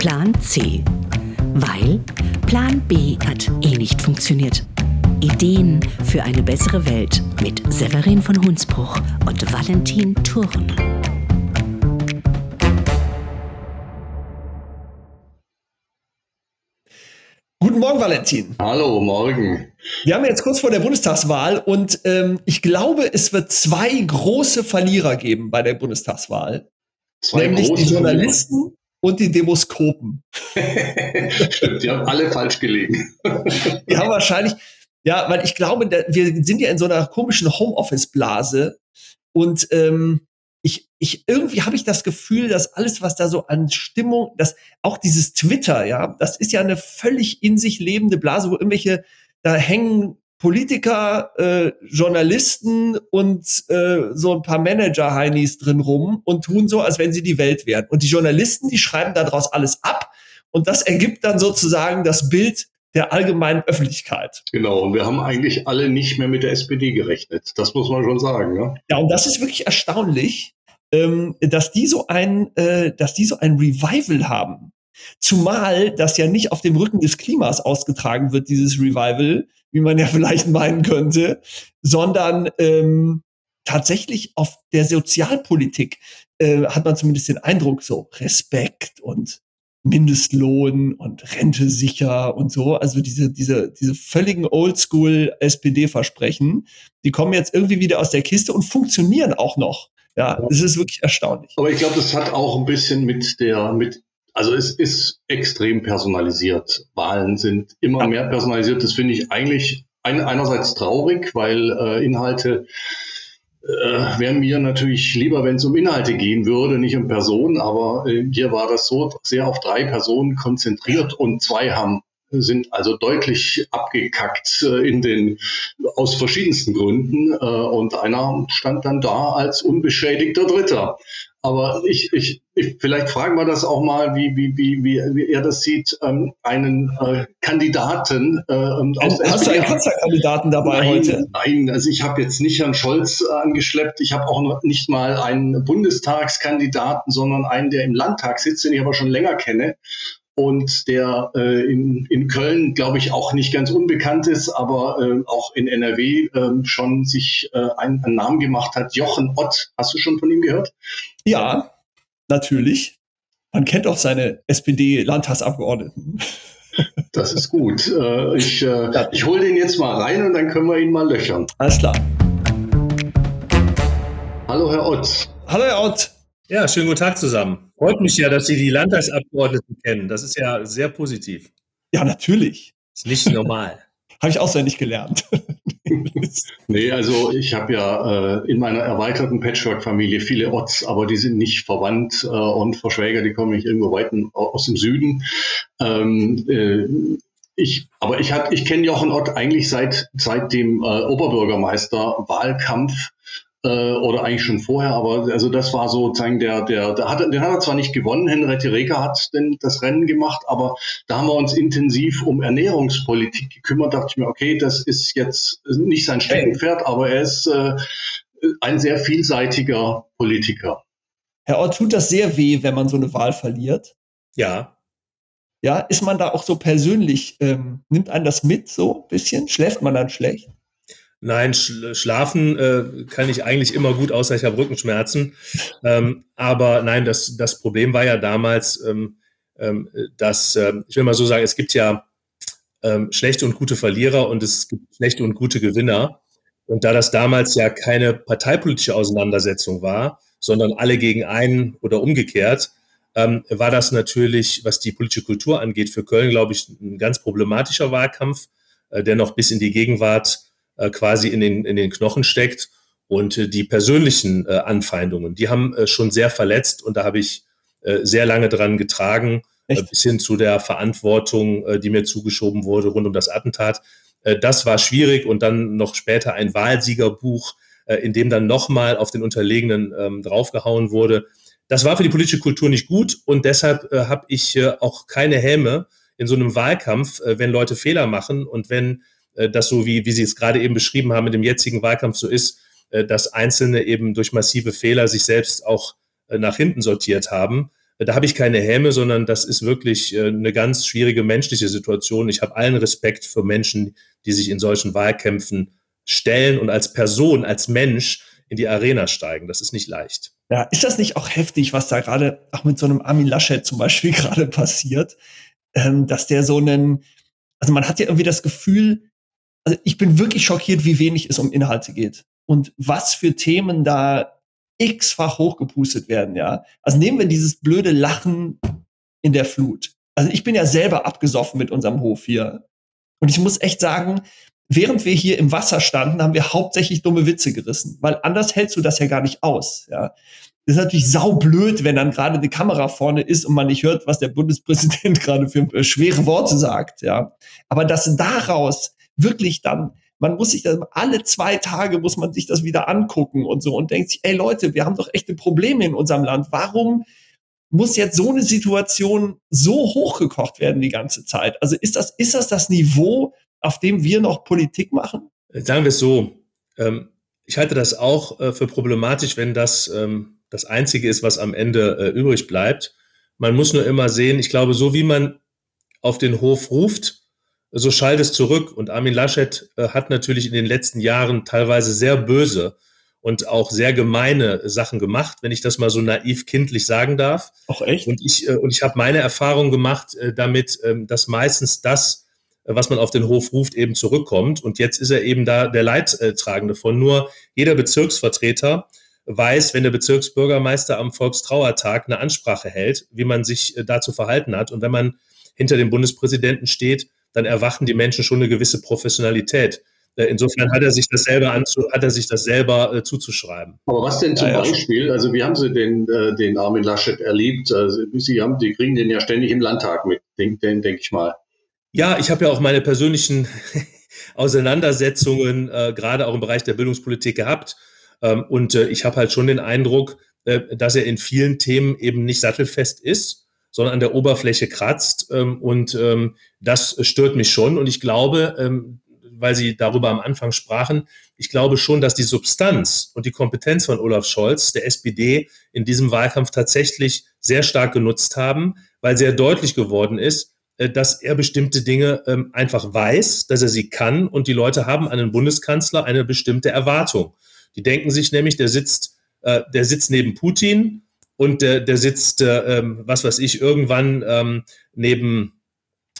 Plan C. Weil Plan B hat eh nicht funktioniert. Ideen für eine bessere Welt mit Severin von Hunsbruch und Valentin Thurn. Guten Morgen, Valentin. Hallo, morgen. Wir haben jetzt kurz vor der Bundestagswahl und ähm, ich glaube, es wird zwei große Verlierer geben bei der Bundestagswahl. Zwei nämlich die Journalisten. Und die Demoskopen. Stimmt, die haben alle falsch gelegen. die haben wahrscheinlich, ja, weil ich glaube, wir sind ja in so einer komischen Homeoffice-Blase und ähm, ich, ich irgendwie habe ich das Gefühl, dass alles, was da so an Stimmung, dass auch dieses Twitter, ja, das ist ja eine völlig in sich lebende Blase, wo irgendwelche, da hängen Politiker, äh, Journalisten und äh, so ein paar Manager-Heinis drin rum und tun so, als wenn sie die Welt wären. Und die Journalisten, die schreiben daraus alles ab und das ergibt dann sozusagen das Bild der allgemeinen Öffentlichkeit. Genau, und wir haben eigentlich alle nicht mehr mit der SPD gerechnet. Das muss man schon sagen. Ja, ja und das ist wirklich erstaunlich, ähm, dass die so ein, äh, dass die so ein Revival haben. Zumal das ja nicht auf dem Rücken des Klimas ausgetragen wird, dieses Revival, wie man ja vielleicht meinen könnte, sondern ähm, tatsächlich auf der Sozialpolitik äh, hat man zumindest den Eindruck, so Respekt und Mindestlohn und Rente sicher und so. Also diese, diese, diese völligen Oldschool SPD-Versprechen, die kommen jetzt irgendwie wieder aus der Kiste und funktionieren auch noch. Ja, es ist wirklich erstaunlich. Aber ich glaube, das hat auch ein bisschen mit der, mit, also es ist extrem personalisiert. Wahlen sind immer mehr personalisiert. Das finde ich eigentlich ein, einerseits traurig, weil äh, Inhalte äh, wäre mir natürlich lieber, wenn es um Inhalte gehen würde, nicht um Personen, aber äh, hier war das so sehr auf drei Personen konzentriert und zwei haben sind also deutlich abgekackt äh, in den aus verschiedensten Gründen äh, und einer stand dann da als unbeschädigter Dritter. Aber ich, ich, ich vielleicht fragen wir das auch mal, wie, wie, wie, wie, wie er das sieht, ähm, einen äh, Kandidaten. Äh, aus Hast du einen Kanzlerkandidaten dabei nein, heute? Nein, also ich habe jetzt nicht Herrn Scholz äh, angeschleppt. Ich habe auch noch nicht mal einen Bundestagskandidaten, sondern einen, der im Landtag sitzt, den ich aber schon länger kenne und der äh, in, in Köln, glaube ich, auch nicht ganz unbekannt ist, aber äh, auch in NRW äh, schon sich äh, einen, einen, Namen gemacht hat. Jochen Ott, hast du schon von ihm gehört? Ja, natürlich. Man kennt auch seine SPD-Landtagsabgeordneten. Das ist gut. Äh, ich äh, ich hole den jetzt mal rein und dann können wir ihn mal löchern. Alles klar. Hallo, Herr Ott. Hallo, Herr Ott. Ja, schönen guten Tag zusammen. Freut mich ja, dass Sie die Landtagsabgeordneten kennen. Das ist ja sehr positiv. Ja, natürlich. Ist nicht normal. habe ich auswendig gelernt. nee, also ich habe ja äh, in meiner erweiterten Patchwork-Familie viele Orts, aber die sind nicht verwandt äh, und Verschwäger, die kommen nicht irgendwo weit aus dem Süden. Ähm, äh, ich, aber ich, ich kenne Jochen Ott eigentlich seit, seit dem äh, Oberbürgermeister-Wahlkampf äh, oder eigentlich schon vorher, aber also das war sozusagen der, der, der hat, den hat er zwar nicht gewonnen, Henriette Reker hat denn das Rennen gemacht, aber da haben wir uns intensiv um Ernährungspolitik gekümmert, dachte ich mir, okay, das ist jetzt nicht sein Steckenpferd, aber er ist äh, ein sehr vielseitiger Politiker. Herr Ort, tut das sehr weh, wenn man so eine Wahl verliert? Ja. Ja, ist man da auch so persönlich, ähm, nimmt einen das mit so ein bisschen? Schläft man dann schlecht? Nein, schlafen äh, kann ich eigentlich immer gut, außer ich habe Rückenschmerzen. Ähm, aber nein, das, das Problem war ja damals, ähm, ähm, dass, äh, ich will mal so sagen, es gibt ja ähm, schlechte und gute Verlierer und es gibt schlechte und gute Gewinner. Und da das damals ja keine parteipolitische Auseinandersetzung war, sondern alle gegen einen oder umgekehrt, ähm, war das natürlich, was die politische Kultur angeht, für Köln, glaube ich, ein ganz problematischer Wahlkampf, äh, der noch bis in die Gegenwart äh, quasi in den, in den Knochen steckt. Und äh, die persönlichen äh, Anfeindungen, die haben äh, schon sehr verletzt und da habe ich äh, sehr lange dran getragen, äh, bis hin zu der Verantwortung, äh, die mir zugeschoben wurde rund um das Attentat. Äh, das war schwierig und dann noch später ein Wahlsiegerbuch, äh, in dem dann nochmal auf den Unterlegenen ähm, draufgehauen wurde. Das war für die politische Kultur nicht gut und deshalb äh, habe ich äh, auch keine Häme in so einem Wahlkampf, äh, wenn Leute Fehler machen und wenn äh, das so, wie, wie Sie es gerade eben beschrieben haben, mit dem jetzigen Wahlkampf so ist, äh, dass Einzelne eben durch massive Fehler sich selbst auch äh, nach hinten sortiert haben. Da habe ich keine Häme, sondern das ist wirklich eine ganz schwierige menschliche Situation. Ich habe allen Respekt für Menschen, die sich in solchen Wahlkämpfen stellen und als Person, als Mensch in die Arena steigen. Das ist nicht leicht. Ja, ist das nicht auch heftig, was da gerade auch mit so einem Armin Laschet zum Beispiel gerade passiert, ähm, dass der so einen, also man hat ja irgendwie das Gefühl, also ich bin wirklich schockiert, wie wenig es um Inhalte geht und was für Themen da x-fach hochgepustet werden, ja. Also nehmen wir dieses blöde Lachen in der Flut. Also ich bin ja selber abgesoffen mit unserem Hof hier. Und ich muss echt sagen, während wir hier im Wasser standen, haben wir hauptsächlich dumme Witze gerissen, weil anders hältst du das ja gar nicht aus, ja. Das ist natürlich saublöd, wenn dann gerade eine Kamera vorne ist und man nicht hört, was der Bundespräsident gerade für äh, schwere Worte sagt, ja. Aber dass daraus wirklich dann man muss sich das alle zwei Tage muss man sich das wieder angucken und so und denkt sich, ey Leute, wir haben doch echte Probleme in unserem Land. Warum muss jetzt so eine Situation so hochgekocht werden die ganze Zeit? Also ist das, ist das das Niveau, auf dem wir noch Politik machen? Sagen wir es so. Ähm, ich halte das auch äh, für problematisch, wenn das ähm, das Einzige ist, was am Ende äh, übrig bleibt. Man muss nur immer sehen, ich glaube, so wie man auf den Hof ruft, so schallt es zurück. Und Armin Laschet äh, hat natürlich in den letzten Jahren teilweise sehr böse und auch sehr gemeine Sachen gemacht, wenn ich das mal so naiv kindlich sagen darf. Auch echt? Und ich, äh, und ich habe meine Erfahrung gemacht äh, damit, ähm, dass meistens das, äh, was man auf den Hof ruft, eben zurückkommt. Und jetzt ist er eben da der Leidtragende von. Nur jeder Bezirksvertreter weiß, wenn der Bezirksbürgermeister am Volkstrauertag eine Ansprache hält, wie man sich äh, dazu verhalten hat. Und wenn man hinter dem Bundespräsidenten steht, dann erwachen die Menschen schon eine gewisse Professionalität. Äh, insofern hat er sich das selber, anzu, hat er sich das selber äh, zuzuschreiben. Aber was denn zum ja, Beispiel? Also wie haben Sie den, äh, den Armin Laschet erlebt? Also, Sie haben, die kriegen den ja ständig im Landtag mit, denke denk ich mal. Ja, ich habe ja auch meine persönlichen Auseinandersetzungen äh, gerade auch im Bereich der Bildungspolitik gehabt. Ähm, und äh, ich habe halt schon den Eindruck, äh, dass er in vielen Themen eben nicht sattelfest ist sondern an der Oberfläche kratzt. Ähm, und ähm, das stört mich schon. Und ich glaube, ähm, weil Sie darüber am Anfang sprachen, ich glaube schon, dass die Substanz und die Kompetenz von Olaf Scholz, der SPD, in diesem Wahlkampf tatsächlich sehr stark genutzt haben, weil sehr deutlich geworden ist, äh, dass er bestimmte Dinge ähm, einfach weiß, dass er sie kann und die Leute haben an den Bundeskanzler eine bestimmte Erwartung. Die denken sich nämlich, der sitzt, äh, der sitzt neben Putin und der, der sitzt, äh, ähm, was weiß ich, irgendwann ähm, neben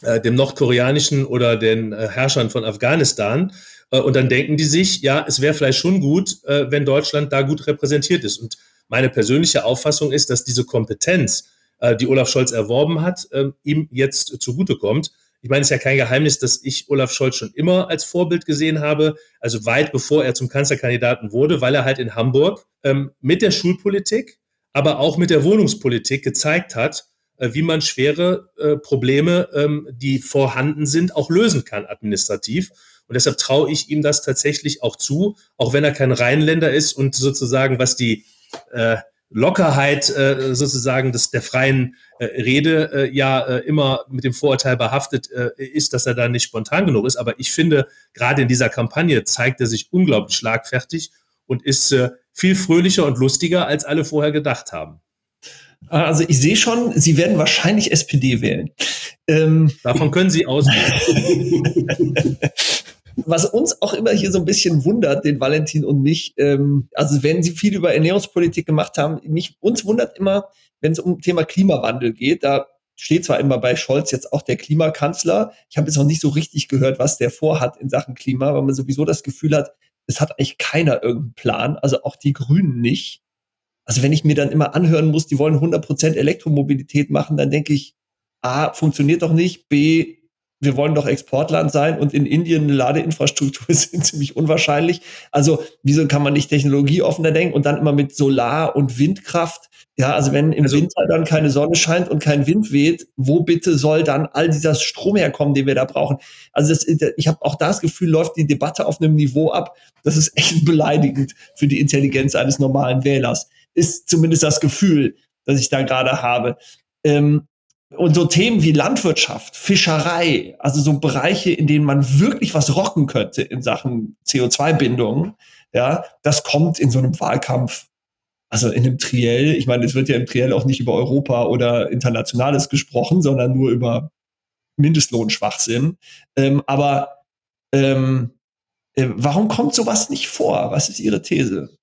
äh, dem nordkoreanischen oder den äh, Herrschern von Afghanistan. Äh, und dann denken die sich, ja, es wäre vielleicht schon gut, äh, wenn Deutschland da gut repräsentiert ist. Und meine persönliche Auffassung ist, dass diese Kompetenz, äh, die Olaf Scholz erworben hat, äh, ihm jetzt zugutekommt. Ich meine, es ist ja kein Geheimnis, dass ich Olaf Scholz schon immer als Vorbild gesehen habe, also weit bevor er zum Kanzlerkandidaten wurde, weil er halt in Hamburg ähm, mit der Schulpolitik, aber auch mit der Wohnungspolitik gezeigt hat, äh, wie man schwere äh, Probleme, ähm, die vorhanden sind, auch lösen kann administrativ. Und deshalb traue ich ihm das tatsächlich auch zu, auch wenn er kein Rheinländer ist und sozusagen, was die äh, Lockerheit sozusagen des, der freien Rede ja immer mit dem Vorurteil behaftet ist, dass er da nicht spontan genug ist. Aber ich finde, gerade in dieser Kampagne zeigt er sich unglaublich schlagfertig und ist viel fröhlicher und lustiger, als alle vorher gedacht haben. Also ich sehe schon, Sie werden wahrscheinlich SPD wählen. Ähm, Davon können Sie ausgehen. Was uns auch immer hier so ein bisschen wundert, den Valentin und mich, ähm, also wenn Sie viel über Ernährungspolitik gemacht haben, mich, uns wundert immer, wenn es um Thema Klimawandel geht, da steht zwar immer bei Scholz jetzt auch der Klimakanzler. Ich habe jetzt noch nicht so richtig gehört, was der vorhat in Sachen Klima, weil man sowieso das Gefühl hat, es hat eigentlich keiner irgendeinen Plan, also auch die Grünen nicht. Also wenn ich mir dann immer anhören muss, die wollen 100% Elektromobilität machen, dann denke ich, A, funktioniert doch nicht, B, wir wollen doch Exportland sein und in Indien eine Ladeinfrastruktur sind ziemlich unwahrscheinlich. Also wieso kann man nicht technologieoffener denken und dann immer mit Solar- und Windkraft? Ja, also wenn im also, Winter dann keine Sonne scheint und kein Wind weht, wo bitte soll dann all dieser Strom herkommen, den wir da brauchen? Also das, ich habe auch das Gefühl, läuft die Debatte auf einem Niveau ab, das ist echt beleidigend für die Intelligenz eines normalen Wählers. Ist zumindest das Gefühl, das ich da gerade habe. Ähm, und so Themen wie Landwirtschaft, Fischerei, also so Bereiche, in denen man wirklich was rocken könnte in Sachen CO2-Bindung, ja, das kommt in so einem Wahlkampf also in einem Triell, ich meine, es wird ja im Triell auch nicht über Europa oder Internationales gesprochen, sondern nur über Mindestlohnschwachsinn. Ähm, aber ähm, äh, warum kommt sowas nicht vor? Was ist Ihre These?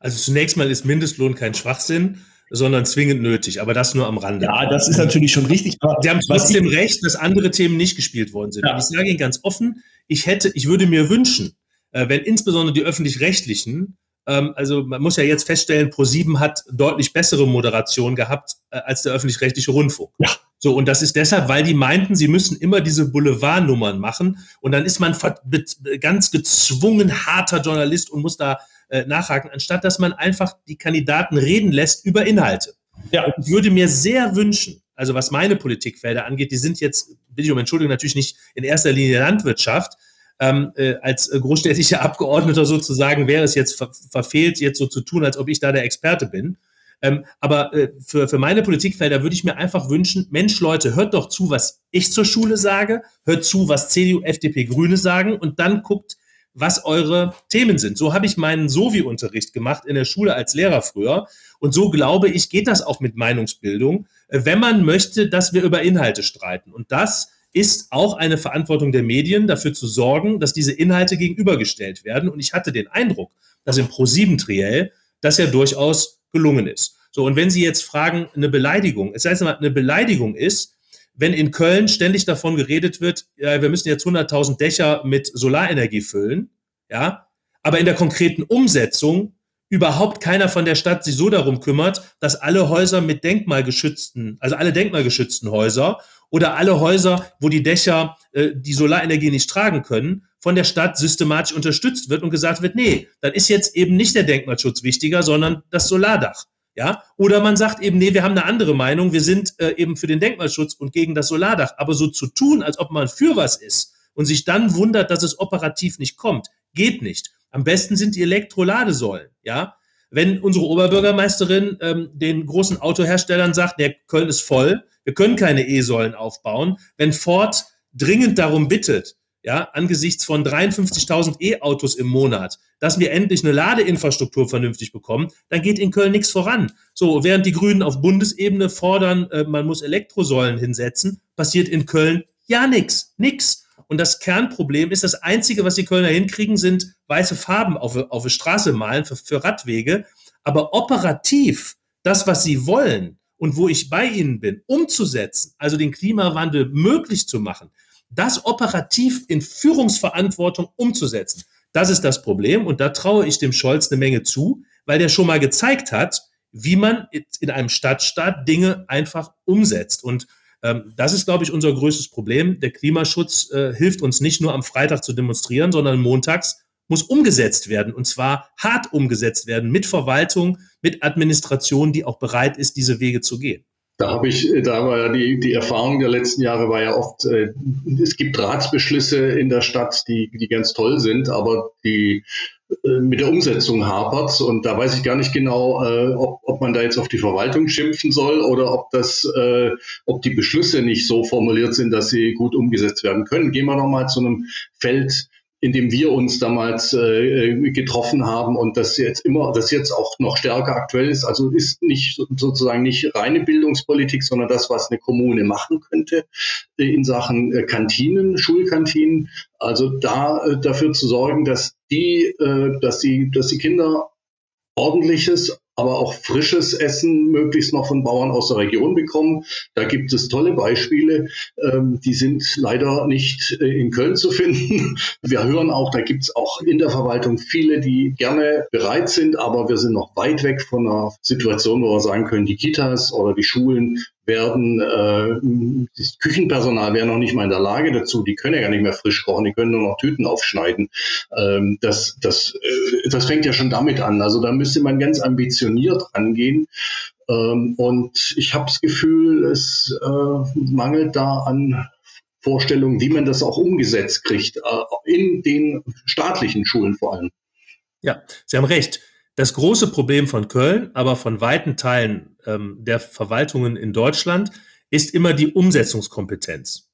Also zunächst mal ist Mindestlohn kein Schwachsinn, sondern zwingend nötig, aber das nur am Rande. Ja, das ist natürlich schon richtig. Sie haben trotzdem recht, dass andere Themen nicht gespielt worden sind. Ja. Und ich sage Ihnen ganz offen, ich hätte, ich würde mir wünschen, äh, wenn insbesondere die öffentlich-rechtlichen, ähm, also man muss ja jetzt feststellen, Pro7 hat deutlich bessere Moderation gehabt äh, als der öffentlich-rechtliche Rundfunk. Ja. So, und das ist deshalb, weil die meinten, sie müssen immer diese Boulevardnummern machen und dann ist man ganz gezwungen harter Journalist und muss da äh, nachhaken, anstatt dass man einfach die Kandidaten reden lässt über Inhalte. Ja. Und ich würde mir sehr wünschen, also was meine Politikfelder angeht, die sind jetzt, bitte ich um Entschuldigung, natürlich nicht in erster Linie Landwirtschaft, ähm, äh, als großstädtischer Abgeordneter sozusagen wäre es jetzt ver verfehlt, jetzt so zu tun, als ob ich da der Experte bin. Ähm, aber äh, für, für meine Politikfelder würde ich mir einfach wünschen, Mensch, Leute, hört doch zu, was ich zur Schule sage, hört zu, was CDU, FDP, Grüne sagen und dann guckt, was eure Themen sind. So habe ich meinen Sovi-Unterricht gemacht in der Schule als Lehrer früher. Und so glaube ich, geht das auch mit Meinungsbildung, äh, wenn man möchte, dass wir über Inhalte streiten. Und das ist auch eine Verantwortung der Medien, dafür zu sorgen, dass diese Inhalte gegenübergestellt werden. Und ich hatte den Eindruck, dass im Pro-7-Triell das ja durchaus gelungen ist. So, und wenn Sie jetzt fragen, eine Beleidigung, es heißt mal, eine Beleidigung ist, wenn in Köln ständig davon geredet wird, ja, wir müssen jetzt 100.000 Dächer mit Solarenergie füllen, ja, aber in der konkreten Umsetzung überhaupt keiner von der Stadt sich so darum kümmert, dass alle Häuser mit denkmalgeschützten, also alle denkmalgeschützten Häuser oder alle Häuser, wo die Dächer äh, die Solarenergie nicht tragen können, von der Stadt systematisch unterstützt wird und gesagt wird, nee, dann ist jetzt eben nicht der Denkmalschutz wichtiger, sondern das Solardach. Ja, oder man sagt eben, nee, wir haben eine andere Meinung, wir sind äh, eben für den Denkmalschutz und gegen das Solardach. Aber so zu tun, als ob man für was ist und sich dann wundert, dass es operativ nicht kommt, geht nicht. Am besten sind die Elektroladesäulen, ja. Wenn unsere Oberbürgermeisterin ähm, den großen Autoherstellern sagt, der Köln ist voll, wir können keine E-Säulen aufbauen, wenn Ford dringend darum bittet, ja, angesichts von 53.000 E-Autos im Monat, dass wir endlich eine Ladeinfrastruktur vernünftig bekommen, dann geht in Köln nichts voran. So, während die Grünen auf Bundesebene fordern, äh, man muss Elektrosäulen hinsetzen, passiert in Köln ja nichts, nix. Und das Kernproblem ist, das Einzige, was die Kölner hinkriegen, sind weiße Farben auf, auf der Straße malen für, für Radwege. Aber operativ, das, was sie wollen und wo ich bei ihnen bin, umzusetzen, also den Klimawandel möglich zu machen, das operativ in Führungsverantwortung umzusetzen. Das ist das Problem und da traue ich dem Scholz eine Menge zu, weil der schon mal gezeigt hat, wie man in einem Stadtstaat Dinge einfach umsetzt. Und ähm, das ist, glaube ich, unser größtes Problem. Der Klimaschutz äh, hilft uns nicht nur am Freitag zu demonstrieren, sondern montags muss umgesetzt werden und zwar hart umgesetzt werden mit Verwaltung, mit Administration, die auch bereit ist, diese Wege zu gehen. Da habe ich, da war ja die, die Erfahrung der letzten Jahre war ja oft, äh, es gibt Ratsbeschlüsse in der Stadt, die, die ganz toll sind, aber die äh, mit der Umsetzung hapert. Und da weiß ich gar nicht genau, äh, ob, ob man da jetzt auf die Verwaltung schimpfen soll oder ob das, äh, ob die Beschlüsse nicht so formuliert sind, dass sie gut umgesetzt werden können. Gehen wir nochmal zu einem Feld in dem wir uns damals äh, getroffen haben und das jetzt immer, das jetzt auch noch stärker aktuell ist. Also ist nicht sozusagen nicht reine Bildungspolitik, sondern das, was eine Kommune machen könnte äh, in Sachen äh, Kantinen, Schulkantinen. Also da äh, dafür zu sorgen, dass die, äh, dass die, dass die Kinder ordentliches, aber auch frisches Essen möglichst noch von Bauern aus der Region bekommen. Da gibt es tolle Beispiele. Ähm, die sind leider nicht äh, in Köln zu finden. Wir hören auch, da gibt es auch in der Verwaltung viele, die gerne bereit sind, aber wir sind noch weit weg von einer Situation, wo wir sagen können, die Kitas oder die Schulen werden, äh, das Küchenpersonal wäre noch nicht mal in der Lage dazu, die können ja gar nicht mehr frisch kochen, die können nur noch Tüten aufschneiden. Ähm, das, das, äh, das fängt ja schon damit an. Also da müsste man ganz ambitioniert rangehen. Ähm, und ich habe das Gefühl, es äh, mangelt da an Vorstellungen, wie man das auch umgesetzt kriegt, äh, in den staatlichen Schulen vor allem. Ja, Sie haben recht. Das große Problem von Köln, aber von weiten Teilen ähm, der Verwaltungen in Deutschland, ist immer die Umsetzungskompetenz.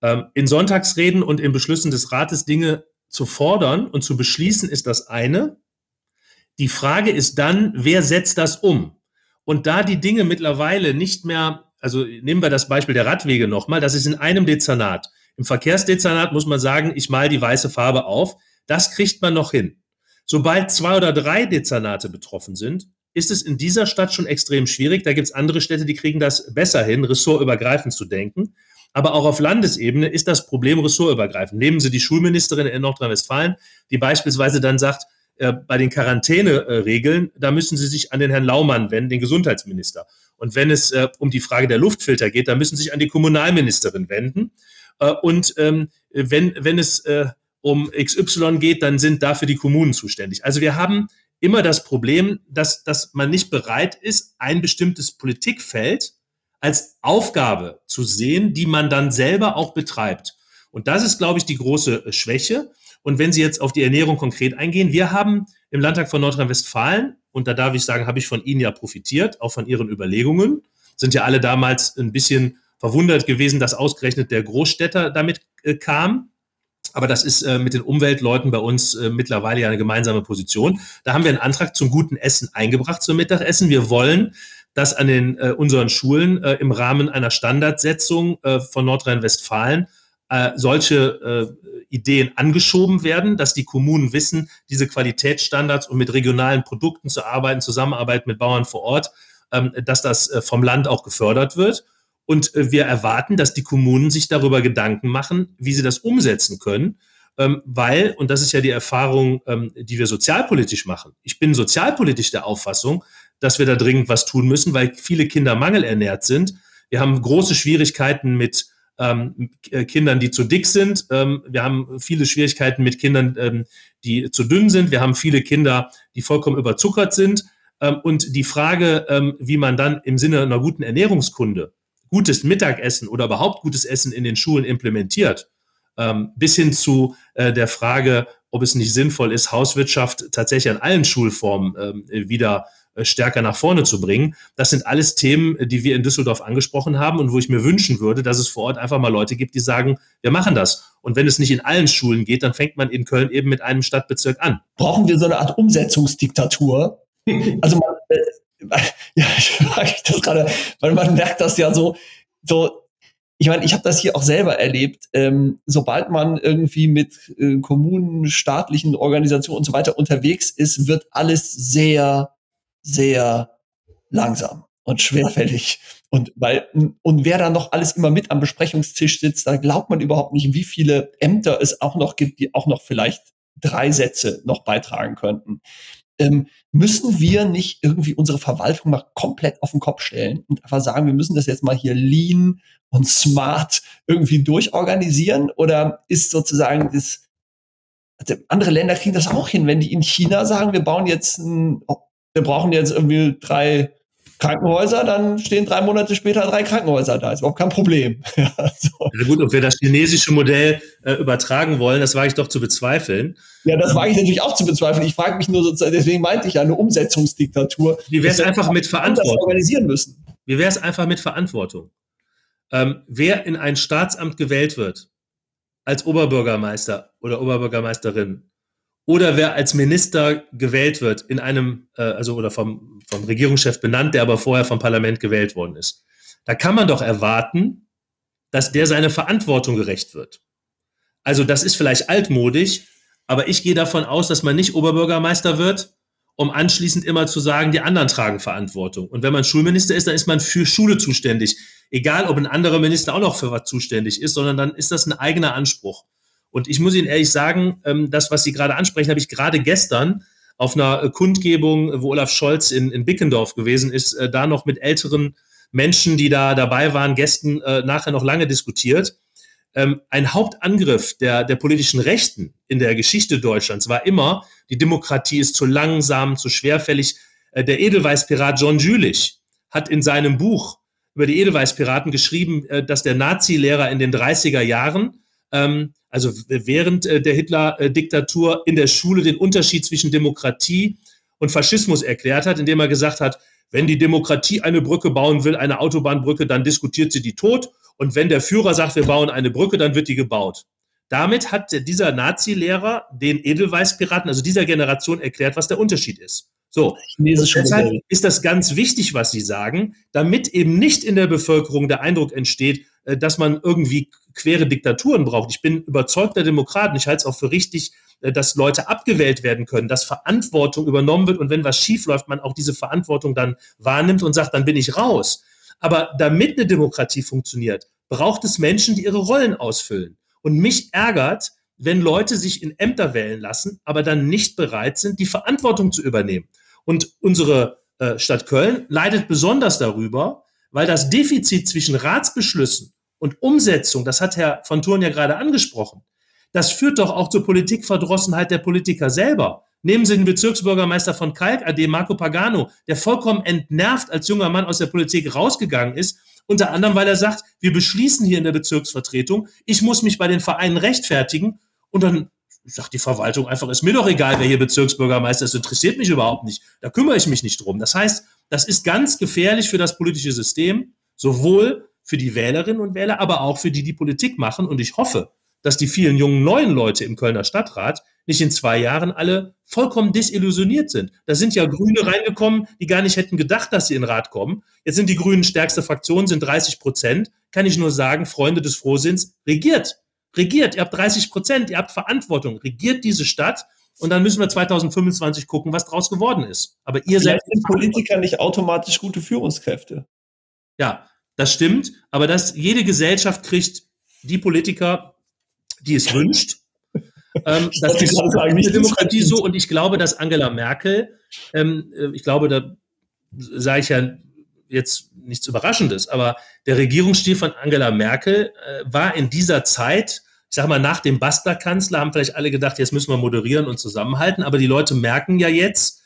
Ähm, in Sonntagsreden und in Beschlüssen des Rates Dinge zu fordern und zu beschließen, ist das eine. Die Frage ist dann, wer setzt das um? Und da die Dinge mittlerweile nicht mehr, also nehmen wir das Beispiel der Radwege nochmal, das ist in einem Dezernat. Im Verkehrsdezernat muss man sagen, ich mal die weiße Farbe auf. Das kriegt man noch hin. Sobald zwei oder drei Dezernate betroffen sind, ist es in dieser Stadt schon extrem schwierig. Da gibt es andere Städte, die kriegen das besser hin, ressortübergreifend zu denken. Aber auch auf Landesebene ist das Problem ressortübergreifend. Nehmen Sie die Schulministerin in Nordrhein-Westfalen, die beispielsweise dann sagt, äh, bei den Quarantäneregeln, da müssen Sie sich an den Herrn Laumann wenden, den Gesundheitsminister. Und wenn es äh, um die Frage der Luftfilter geht, dann müssen Sie sich an die Kommunalministerin wenden. Äh, und ähm, wenn, wenn es äh, um XY geht, dann sind dafür die Kommunen zuständig. Also wir haben immer das Problem, dass, dass man nicht bereit ist, ein bestimmtes Politikfeld als Aufgabe zu sehen, die man dann selber auch betreibt. Und das ist, glaube ich, die große Schwäche. Und wenn Sie jetzt auf die Ernährung konkret eingehen, wir haben im Landtag von Nordrhein-Westfalen, und da darf ich sagen, habe ich von Ihnen ja profitiert, auch von Ihren Überlegungen, sind ja alle damals ein bisschen verwundert gewesen, dass ausgerechnet der Großstädter damit äh, kam. Aber das ist äh, mit den Umweltleuten bei uns äh, mittlerweile ja eine gemeinsame Position. Da haben wir einen Antrag zum guten Essen eingebracht zum Mittagessen. Wir wollen, dass an den äh, unseren Schulen äh, im Rahmen einer Standardsetzung äh, von Nordrhein-Westfalen äh, solche Ideen angeschoben werden, dass die Kommunen wissen, diese Qualitätsstandards und mit regionalen Produkten zu arbeiten, Zusammenarbeit mit Bauern vor Ort, ähm, dass das vom Land auch gefördert wird. Und äh, wir erwarten, dass die Kommunen sich darüber Gedanken machen, wie sie das umsetzen können. Ähm, weil, und das ist ja die Erfahrung, ähm, die wir sozialpolitisch machen. Ich bin sozialpolitisch der Auffassung, dass wir da dringend was tun müssen, weil viele Kinder mangelernährt sind. Wir haben große Schwierigkeiten mit ähm, äh, Kindern, die zu dick sind. Wir haben viele Schwierigkeiten mit Kindern, die zu dünn sind. Wir haben viele Kinder, die vollkommen überzuckert sind. Und die Frage, wie man dann im Sinne einer guten Ernährungskunde gutes Mittagessen oder überhaupt gutes Essen in den Schulen implementiert, ähm, bis hin zu äh, der Frage, ob es nicht sinnvoll ist, Hauswirtschaft tatsächlich an allen Schulformen wieder äh, stärker nach vorne zu bringen. Das sind alles Themen, die wir in Düsseldorf angesprochen haben und wo ich mir wünschen würde, dass es vor Ort einfach mal Leute gibt, die sagen, wir machen das. Und wenn es nicht in allen Schulen geht, dann fängt man in Köln eben mit einem Stadtbezirk an. Brauchen wir so eine Art Umsetzungsdiktatur? also man, äh, ja, ich frage das gerade, weil man merkt das ja so, so ich meine, ich habe das hier auch selber erlebt. Ähm, sobald man irgendwie mit äh, Kommunen, staatlichen Organisationen und so weiter unterwegs ist, wird alles sehr sehr langsam und schwerfällig. Und weil, und wer da noch alles immer mit am Besprechungstisch sitzt, da glaubt man überhaupt nicht, wie viele Ämter es auch noch gibt, die auch noch vielleicht drei Sätze noch beitragen könnten. Ähm, müssen wir nicht irgendwie unsere Verwaltung mal komplett auf den Kopf stellen und einfach sagen, wir müssen das jetzt mal hier lean und smart irgendwie durchorganisieren? Oder ist sozusagen das, also andere Länder kriegen das auch hin, wenn die in China sagen, wir bauen jetzt ein wir brauchen jetzt irgendwie drei Krankenhäuser, dann stehen drei Monate später drei Krankenhäuser da. Ist überhaupt kein Problem. ja, so. ja, gut, ob wir das chinesische Modell äh, übertragen wollen, das wage ich doch zu bezweifeln. Ja, das wage ich natürlich auch zu bezweifeln. Ich frage mich nur sozusagen, deswegen meinte ich ja eine Umsetzungsdiktatur. Wie wäre es einfach mit Verantwortung? organisieren müssen. Wie wäre es einfach mit Verantwortung? Ähm, wer in ein Staatsamt gewählt wird, als Oberbürgermeister oder Oberbürgermeisterin, oder wer als Minister gewählt wird in einem, äh, also oder vom, vom Regierungschef benannt, der aber vorher vom Parlament gewählt worden ist. Da kann man doch erwarten, dass der seine Verantwortung gerecht wird. Also das ist vielleicht altmodisch, aber ich gehe davon aus, dass man nicht Oberbürgermeister wird, um anschließend immer zu sagen, die anderen tragen Verantwortung. Und wenn man Schulminister ist, dann ist man für Schule zuständig. Egal, ob ein anderer Minister auch noch für was zuständig ist, sondern dann ist das ein eigener Anspruch. Und ich muss Ihnen ehrlich sagen, ähm, das, was Sie gerade ansprechen, habe ich gerade gestern auf einer äh, Kundgebung, wo Olaf Scholz in, in Bickendorf gewesen ist, äh, da noch mit älteren Menschen, die da dabei waren, Gästen äh, nachher noch lange diskutiert. Ähm, ein Hauptangriff der, der politischen Rechten in der Geschichte Deutschlands war immer, die Demokratie ist zu langsam, zu schwerfällig. der Edelweißpirat John Jülich hat in seinem Buch über die Edelweißpiraten geschrieben, dass der Nazi-Lehrer in den 30er Jahren ähm, also während äh, der Hitler-Diktatur in der Schule den Unterschied zwischen Demokratie und Faschismus erklärt hat, indem er gesagt hat, wenn die Demokratie eine Brücke bauen will, eine Autobahnbrücke, dann diskutiert sie die tot. Und wenn der Führer sagt, wir bauen eine Brücke, dann wird die gebaut. Damit hat dieser Nazi-Lehrer den Edelweißpiraten, also dieser Generation, erklärt, was der Unterschied ist. So, deshalb ist das ganz wichtig, was Sie sagen, damit eben nicht in der Bevölkerung der Eindruck entsteht, dass man irgendwie quere Diktaturen braucht. Ich bin überzeugter Demokrat und ich halte es auch für richtig, äh, dass Leute abgewählt werden können, dass Verantwortung übernommen wird und wenn was schief läuft, man auch diese Verantwortung dann wahrnimmt und sagt, dann bin ich raus. Aber damit eine Demokratie funktioniert, braucht es Menschen, die ihre Rollen ausfüllen. Und mich ärgert, wenn Leute sich in Ämter wählen lassen, aber dann nicht bereit sind, die Verantwortung zu übernehmen. Und unsere äh, Stadt Köln leidet besonders darüber, weil das Defizit zwischen Ratsbeschlüssen und Umsetzung, das hat Herr von Thurn ja gerade angesprochen, das führt doch auch zur Politikverdrossenheit der Politiker selber. Nehmen Sie den Bezirksbürgermeister von Kalk AD, Marco Pagano, der vollkommen entnervt als junger Mann aus der Politik rausgegangen ist, unter anderem, weil er sagt, wir beschließen hier in der Bezirksvertretung, ich muss mich bei den Vereinen rechtfertigen und dann sagt die Verwaltung einfach, ist mir doch egal, wer hier Bezirksbürgermeister ist, interessiert mich überhaupt nicht, da kümmere ich mich nicht drum. Das heißt, das ist ganz gefährlich für das politische System, sowohl für die Wählerinnen und Wähler, aber auch für die, die Politik machen. Und ich hoffe, dass die vielen jungen neuen Leute im Kölner Stadtrat nicht in zwei Jahren alle vollkommen desillusioniert sind. Da sind ja Grüne reingekommen, die gar nicht hätten gedacht, dass sie in Rat kommen. Jetzt sind die Grünen stärkste Fraktion, sind 30 Prozent. Kann ich nur sagen, Freunde des Frohsinns, regiert. Regiert. Ihr habt 30 Prozent, ihr habt Verantwortung. Regiert diese Stadt. Und dann müssen wir 2025 gucken, was draus geworden ist. Aber ihr seid. sind Politiker nicht automatisch gute Führungskräfte. Ja, das stimmt. Aber dass jede Gesellschaft kriegt die Politiker, die es wünscht. Ähm, das ist eine Demokratie so und ich glaube, dass Angela Merkel, ähm, äh, ich glaube, da sage ich ja jetzt nichts Überraschendes, aber der Regierungsstil von Angela Merkel äh, war in dieser Zeit, ich sage mal, nach dem Basta-Kanzler haben vielleicht alle gedacht, jetzt müssen wir moderieren und zusammenhalten, aber die Leute merken ja jetzt,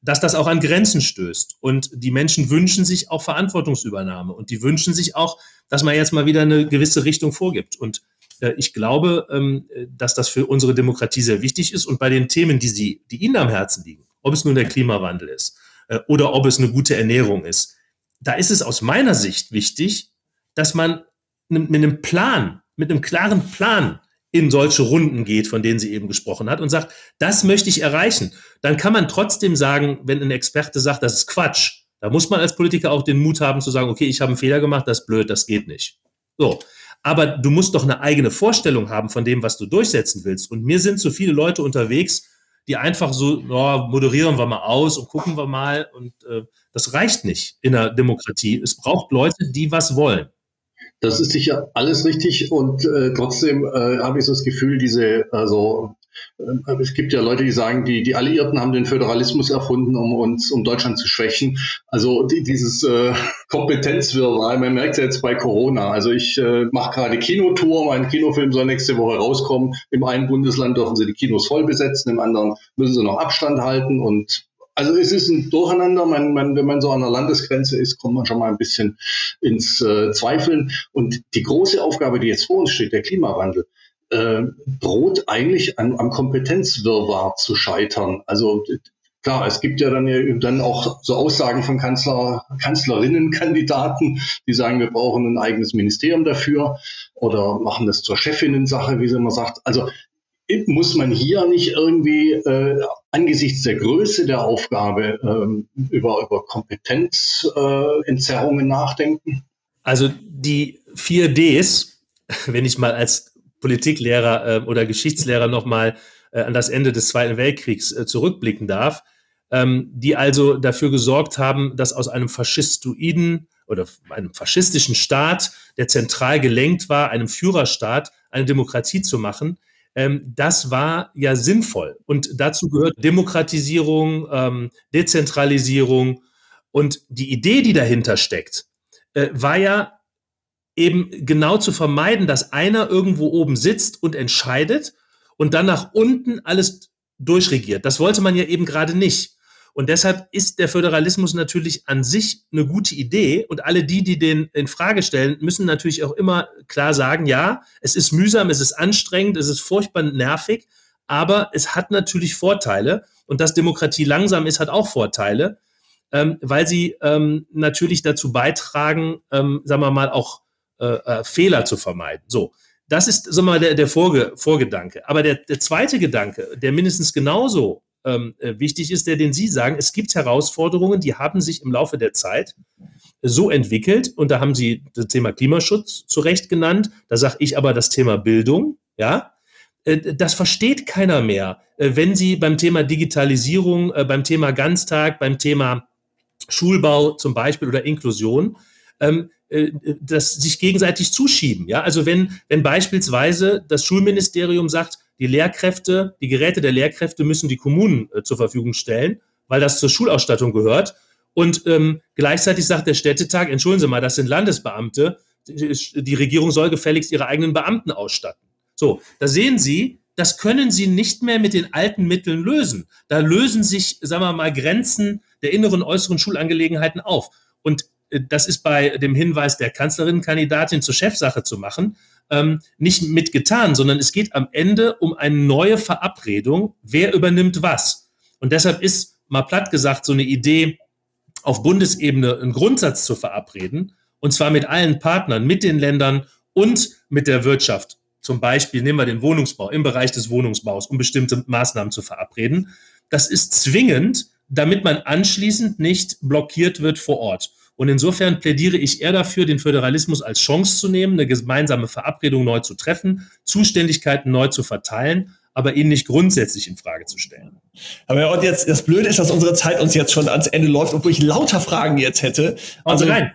dass das auch an Grenzen stößt. Und die Menschen wünschen sich auch Verantwortungsübernahme und die wünschen sich auch, dass man jetzt mal wieder eine gewisse Richtung vorgibt. Und äh, ich glaube, ähm, dass das für unsere Demokratie sehr wichtig ist. Und bei den Themen, die, Sie, die Ihnen am Herzen liegen, ob es nun der Klimawandel ist äh, oder ob es eine gute Ernährung ist, da ist es aus meiner Sicht wichtig, dass man mit einem Plan, mit einem klaren Plan in solche Runden geht, von denen sie eben gesprochen hat und sagt, das möchte ich erreichen. Dann kann man trotzdem sagen, wenn ein Experte sagt, das ist Quatsch, da muss man als Politiker auch den Mut haben zu sagen, okay, ich habe einen Fehler gemacht, das ist blöd, das geht nicht. So. Aber du musst doch eine eigene Vorstellung haben von dem, was du durchsetzen willst. Und mir sind so viele Leute unterwegs, die einfach so, oh, moderieren wir mal aus und gucken wir mal. Und äh, das reicht nicht in der Demokratie. Es braucht Leute, die was wollen. Das ist sicher alles richtig und äh, trotzdem äh, habe ich so das Gefühl, diese, also äh, es gibt ja Leute, die sagen, die, die Alliierten haben den Föderalismus erfunden, um uns, um Deutschland zu schwächen. Also die, dieses äh, Kompetenzwirrwarr, man merkt es ja jetzt bei Corona. Also ich äh, mache gerade Kinotour, mein Kinofilm soll nächste Woche rauskommen. Im einen Bundesland dürfen sie die Kinos voll besetzen, im anderen müssen sie noch Abstand halten und also es ist ein Durcheinander. Man, man, wenn man so an der Landesgrenze ist, kommt man schon mal ein bisschen ins äh, Zweifeln. Und die große Aufgabe, die jetzt vor uns steht, der Klimawandel, äh, droht eigentlich an, am Kompetenzwirrwarr zu scheitern. Also klar, es gibt ja dann, dann auch so Aussagen von Kanzler, Kanzlerinnenkandidaten, die sagen, wir brauchen ein eigenes Ministerium dafür oder machen das zur Chefinnen-Sache, wie sie immer sagt. Also muss man hier nicht irgendwie äh, angesichts der Größe der Aufgabe ähm, über, über Kompetenzentzerrungen äh, nachdenken? Also die vier Ds, wenn ich mal als Politiklehrer äh, oder Geschichtslehrer nochmal äh, an das Ende des Zweiten Weltkriegs äh, zurückblicken darf, ähm, die also dafür gesorgt haben, dass aus einem faschistoiden oder einem faschistischen Staat, der zentral gelenkt war, einem Führerstaat, eine Demokratie zu machen, das war ja sinnvoll. Und dazu gehört Demokratisierung, ähm, Dezentralisierung. Und die Idee, die dahinter steckt, äh, war ja eben genau zu vermeiden, dass einer irgendwo oben sitzt und entscheidet und dann nach unten alles durchregiert. Das wollte man ja eben gerade nicht. Und deshalb ist der Föderalismus natürlich an sich eine gute Idee. Und alle die, die den in Frage stellen, müssen natürlich auch immer klar sagen, ja, es ist mühsam, es ist anstrengend, es ist furchtbar nervig, aber es hat natürlich Vorteile. Und dass Demokratie langsam ist, hat auch Vorteile, ähm, weil sie ähm, natürlich dazu beitragen, ähm, sagen wir mal, auch äh, äh, Fehler zu vermeiden. So. Das ist, wir mal, der, der Vorge Vorgedanke. Aber der, der zweite Gedanke, der mindestens genauso ähm, äh, wichtig ist, der, den Sie sagen, es gibt Herausforderungen, die haben sich im Laufe der Zeit so entwickelt. Und da haben Sie das Thema Klimaschutz zu Recht genannt. Da sage ich aber das Thema Bildung, ja. Äh, das versteht keiner mehr. Äh, wenn Sie beim Thema Digitalisierung, beim Thema Ganztag, beim Thema Schulbau zum Beispiel oder Inklusion, ähm, das sich gegenseitig zuschieben. Ja, also wenn, wenn beispielsweise das Schulministerium sagt, die Lehrkräfte, die Geräte der Lehrkräfte müssen die Kommunen äh, zur Verfügung stellen, weil das zur Schulausstattung gehört. Und ähm, gleichzeitig sagt der Städtetag, entschuldigen Sie mal, das sind Landesbeamte, die Regierung soll gefälligst ihre eigenen Beamten ausstatten. So, da sehen Sie, das können Sie nicht mehr mit den alten Mitteln lösen. Da lösen sich, sagen wir mal, Grenzen der inneren, äußeren Schulangelegenheiten auf. Und das ist bei dem Hinweis der Kanzlerinnenkandidatin zur Chefsache zu machen, ähm, nicht mitgetan, sondern es geht am Ende um eine neue Verabredung, wer übernimmt was. Und deshalb ist mal platt gesagt so eine Idee, auf Bundesebene einen Grundsatz zu verabreden, und zwar mit allen Partnern, mit den Ländern und mit der Wirtschaft. Zum Beispiel nehmen wir den Wohnungsbau im Bereich des Wohnungsbaus, um bestimmte Maßnahmen zu verabreden. Das ist zwingend, damit man anschließend nicht blockiert wird vor Ort. Und insofern plädiere ich eher dafür, den Föderalismus als Chance zu nehmen, eine gemeinsame Verabredung neu zu treffen, Zuständigkeiten neu zu verteilen, aber ihn nicht grundsätzlich in Frage zu stellen. Aber ja, und jetzt, das Blöde ist, dass unsere Zeit uns jetzt schon ans Ende läuft, obwohl ich lauter Fragen jetzt hätte. Also, also rein.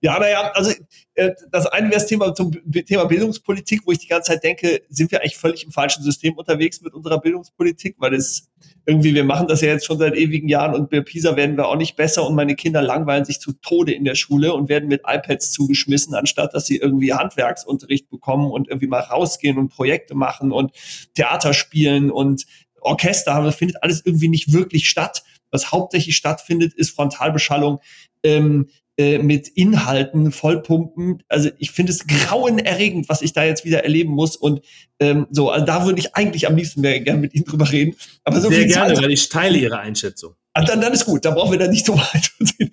Ja, naja, also äh, das eine wäre das Thema zum Thema Bildungspolitik, wo ich die ganze Zeit denke, sind wir eigentlich völlig im falschen System unterwegs mit unserer Bildungspolitik, weil es irgendwie, wir machen das ja jetzt schon seit ewigen Jahren und bei PISA werden wir auch nicht besser und meine Kinder langweilen sich zu Tode in der Schule und werden mit iPads zugeschmissen, anstatt dass sie irgendwie Handwerksunterricht bekommen und irgendwie mal rausgehen und Projekte machen und Theater spielen und Orchester haben. Das findet alles irgendwie nicht wirklich statt. Was hauptsächlich stattfindet, ist Frontalbeschallung. Ähm, äh, mit Inhalten vollpumpen. Also ich finde es grauenerregend, was ich da jetzt wieder erleben muss. Und ähm, so, also da würde ich eigentlich am liebsten mehr gerne mit Ihnen drüber reden. Aber so Sehr gerne, Zeit, weil ich teile Ihre Einschätzung. Ah, dann, dann ist gut, da brauchen wir da nicht so weit.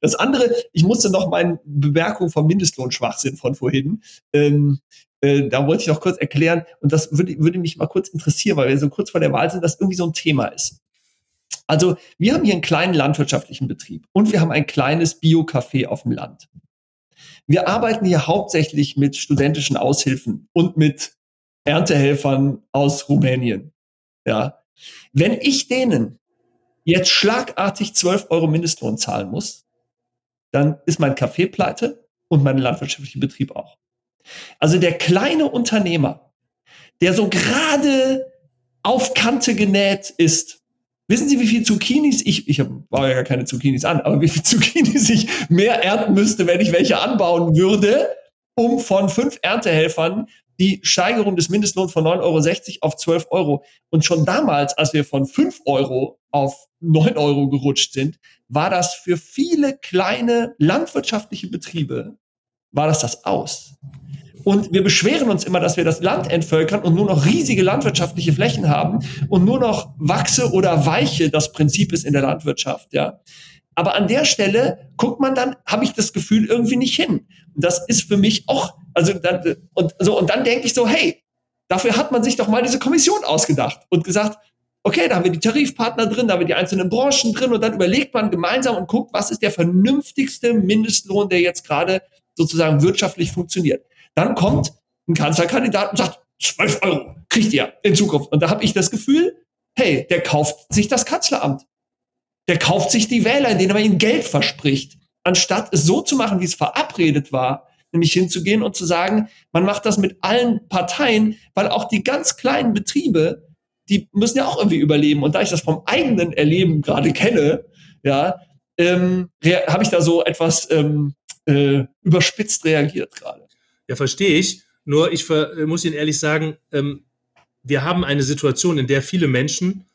Das andere, ich musste noch meine Bemerkung vom Mindestlohnschwachsinn von vorhin. Ähm, äh, da wollte ich noch kurz erklären, und das würde, würde mich mal kurz interessieren, weil wir so kurz vor der Wahl sind, dass irgendwie so ein Thema ist. Also wir haben hier einen kleinen landwirtschaftlichen Betrieb und wir haben ein kleines Bio-Café auf dem Land. Wir arbeiten hier hauptsächlich mit studentischen Aushilfen und mit Erntehelfern aus Rumänien. Ja. Wenn ich denen jetzt schlagartig 12 Euro Mindestlohn zahlen muss, dann ist mein Café pleite und mein landwirtschaftlicher Betrieb auch. Also der kleine Unternehmer, der so gerade auf Kante genäht ist Wissen Sie, wie viel Zucchinis ich, ich baue ja gar keine Zucchinis an, aber wie viel Zucchinis ich mehr ernten müsste, wenn ich welche anbauen würde, um von fünf Erntehelfern die Steigerung des Mindestlohns von 9,60 Euro auf 12 Euro. Und schon damals, als wir von 5 Euro auf 9 Euro gerutscht sind, war das für viele kleine landwirtschaftliche Betriebe, war das das aus. Und wir beschweren uns immer, dass wir das Land entvölkern und nur noch riesige landwirtschaftliche Flächen haben und nur noch Wachse oder Weiche das Prinzip ist in der Landwirtschaft, ja. Aber an der Stelle guckt man dann, habe ich das Gefühl irgendwie nicht hin. Das ist für mich auch, also dann, und so, und dann denke ich so, hey, dafür hat man sich doch mal diese Kommission ausgedacht und gesagt, okay, da haben wir die Tarifpartner drin, da haben wir die einzelnen Branchen drin und dann überlegt man gemeinsam und guckt, was ist der vernünftigste Mindestlohn, der jetzt gerade sozusagen wirtschaftlich funktioniert. Dann kommt ein Kanzlerkandidat und sagt, 12 Euro kriegt ihr in Zukunft. Und da habe ich das Gefühl, hey, der kauft sich das Kanzleramt. Der kauft sich die Wähler, indem er ihnen Geld verspricht, anstatt es so zu machen, wie es verabredet war, nämlich hinzugehen und zu sagen, man macht das mit allen Parteien, weil auch die ganz kleinen Betriebe, die müssen ja auch irgendwie überleben. Und da ich das vom eigenen Erleben gerade kenne, ja, ähm, habe ich da so etwas ähm, äh, überspitzt reagiert gerade. Ja, verstehe ich. Nur ich muss Ihnen ehrlich sagen, ähm, wir haben eine Situation, in der viele Menschen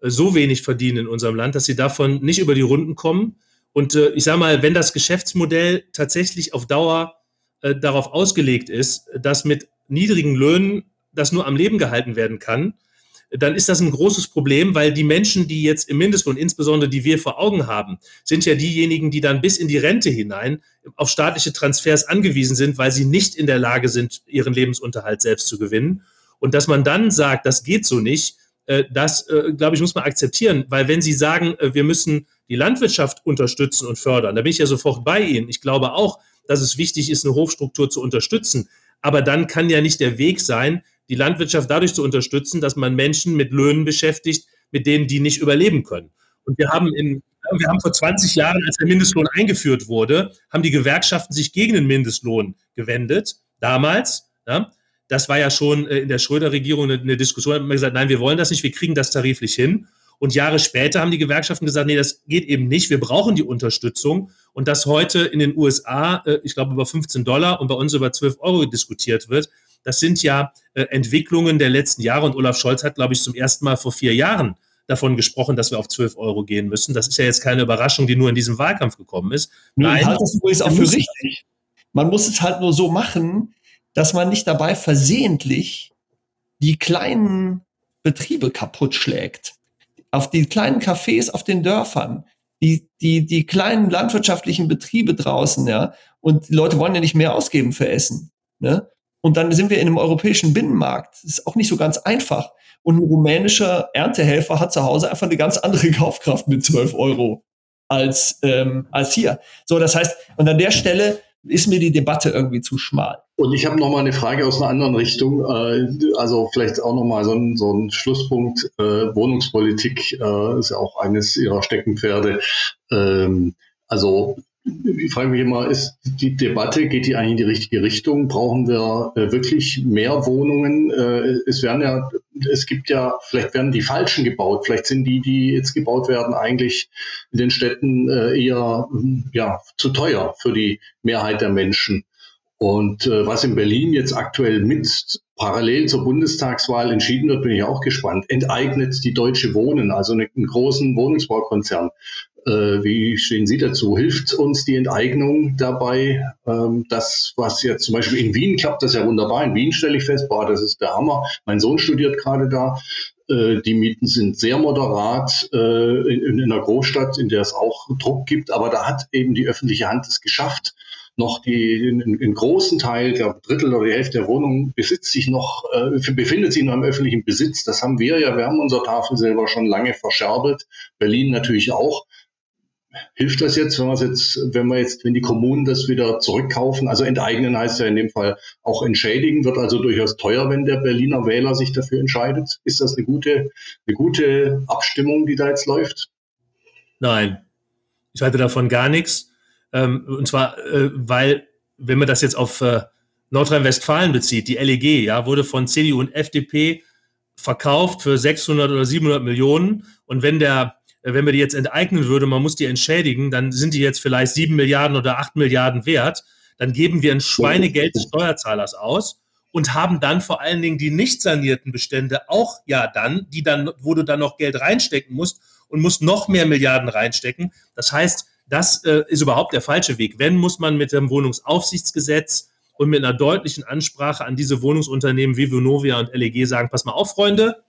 äh, so wenig verdienen in unserem Land, dass sie davon nicht über die Runden kommen. Und äh, ich sage mal, wenn das Geschäftsmodell tatsächlich auf Dauer äh, darauf ausgelegt ist, dass mit niedrigen Löhnen das nur am Leben gehalten werden kann, dann ist das ein großes Problem, weil die Menschen, die jetzt im Mindestlohn, insbesondere die wir vor Augen haben, sind ja diejenigen, die dann bis in die Rente hinein auf staatliche Transfers angewiesen sind, weil sie nicht in der Lage sind, ihren Lebensunterhalt selbst zu gewinnen. Und dass man dann sagt, das geht so nicht, äh, das, äh, glaube ich, muss man akzeptieren, weil wenn Sie sagen, äh, wir müssen die Landwirtschaft unterstützen und fördern, da bin ich ja sofort bei Ihnen. Ich glaube auch, dass es wichtig ist, eine Hofstruktur zu unterstützen. Aber dann kann ja nicht der Weg sein, die Landwirtschaft dadurch zu unterstützen, dass man Menschen mit Löhnen beschäftigt, mit denen die nicht überleben können. Und wir haben in, wir haben vor 20 Jahren, als der Mindestlohn eingeführt wurde, haben die Gewerkschaften sich gegen den Mindestlohn gewendet. Damals, ja, das war ja schon äh, in der Schröder-Regierung eine, Diskussion, haben wir gesagt, nein, wir wollen das nicht, wir kriegen das tariflich hin. Und Jahre später haben die Gewerkschaften gesagt, nee, das geht eben nicht, wir brauchen die Unterstützung. Und dass heute in den USA, äh, ich glaube, über 15 Dollar und bei uns über 12 Euro diskutiert wird, das sind ja äh, Entwicklungen der letzten Jahre. Und Olaf Scholz hat, glaube ich, zum ersten Mal vor vier Jahren davon gesprochen, dass wir auf 12 Euro gehen müssen. Das ist ja jetzt keine Überraschung, die nur in diesem Wahlkampf gekommen ist. Nein, ich halte das übrigens auch für richtig. Man muss es halt nur so machen, dass man nicht dabei versehentlich die kleinen Betriebe kaputt schlägt. Auf die kleinen Cafés auf den Dörfern, die, die, die kleinen landwirtschaftlichen Betriebe draußen, ja. Und die Leute wollen ja nicht mehr ausgeben für Essen. Ne? Und dann sind wir in einem europäischen Binnenmarkt. Das ist auch nicht so ganz einfach. Und ein rumänischer Erntehelfer hat zu Hause einfach eine ganz andere Kaufkraft mit 12 Euro als, ähm, als hier. So, das heißt, und an der Stelle ist mir die Debatte irgendwie zu schmal. Und ich habe noch mal eine Frage aus einer anderen Richtung. Äh, also vielleicht auch noch mal so ein, so ein Schlusspunkt. Äh, Wohnungspolitik äh, ist ja auch eines Ihrer Steckenpferde. Ähm, also ich frage mich immer, ist die Debatte, geht die eigentlich in die richtige Richtung? Brauchen wir äh, wirklich mehr Wohnungen? Äh, es werden ja, es gibt ja, vielleicht werden die falschen gebaut. Vielleicht sind die, die jetzt gebaut werden, eigentlich in den Städten äh, eher ja, zu teuer für die Mehrheit der Menschen. Und äh, was in Berlin jetzt aktuell mit parallel zur Bundestagswahl entschieden wird, bin ich auch gespannt. Enteignet die Deutsche Wohnen, also einen großen Wohnungsbaukonzern. Äh, wie stehen Sie dazu? Hilft uns die Enteignung dabei? Ähm, das, was jetzt zum Beispiel in Wien klappt, das ja wunderbar. In Wien stelle ich fest, boah, das ist der Hammer. Mein Sohn studiert gerade da. Äh, die Mieten sind sehr moderat äh, in, in einer Großstadt, in der es auch Druck gibt. Aber da hat eben die öffentliche Hand es geschafft, noch die in, in großen Teil, der Drittel oder die Hälfte der Wohnungen besitzt sich noch, äh, befindet sich noch im öffentlichen Besitz. Das haben wir ja, wir haben unser Tafel selber schon lange verscherbelt. Berlin natürlich auch hilft das jetzt, wenn jetzt, wenn wir jetzt, wenn die Kommunen das wieder zurückkaufen? Also enteignen heißt ja in dem Fall auch entschädigen, wird also durchaus teuer, wenn der Berliner Wähler sich dafür entscheidet. Ist das eine gute, eine gute Abstimmung, die da jetzt läuft? Nein, ich halte davon gar nichts. Ähm, und zwar, äh, weil, wenn man das jetzt auf äh, Nordrhein-Westfalen bezieht, die LEG, ja, wurde von CDU und FDP verkauft für 600 oder 700 Millionen. Und wenn der wenn man die jetzt enteignen würde, man muss die entschädigen, dann sind die jetzt vielleicht sieben Milliarden oder acht Milliarden wert. Dann geben wir ein Schweinegeld des Steuerzahlers aus und haben dann vor allen Dingen die nicht sanierten Bestände auch ja dann, die dann, wo du dann noch Geld reinstecken musst und musst noch mehr Milliarden reinstecken. Das heißt, das äh, ist überhaupt der falsche Weg. Wenn, muss man mit dem Wohnungsaufsichtsgesetz und mit einer deutlichen Ansprache an diese Wohnungsunternehmen wie Vonovia und LEG sagen, pass mal auf, Freunde,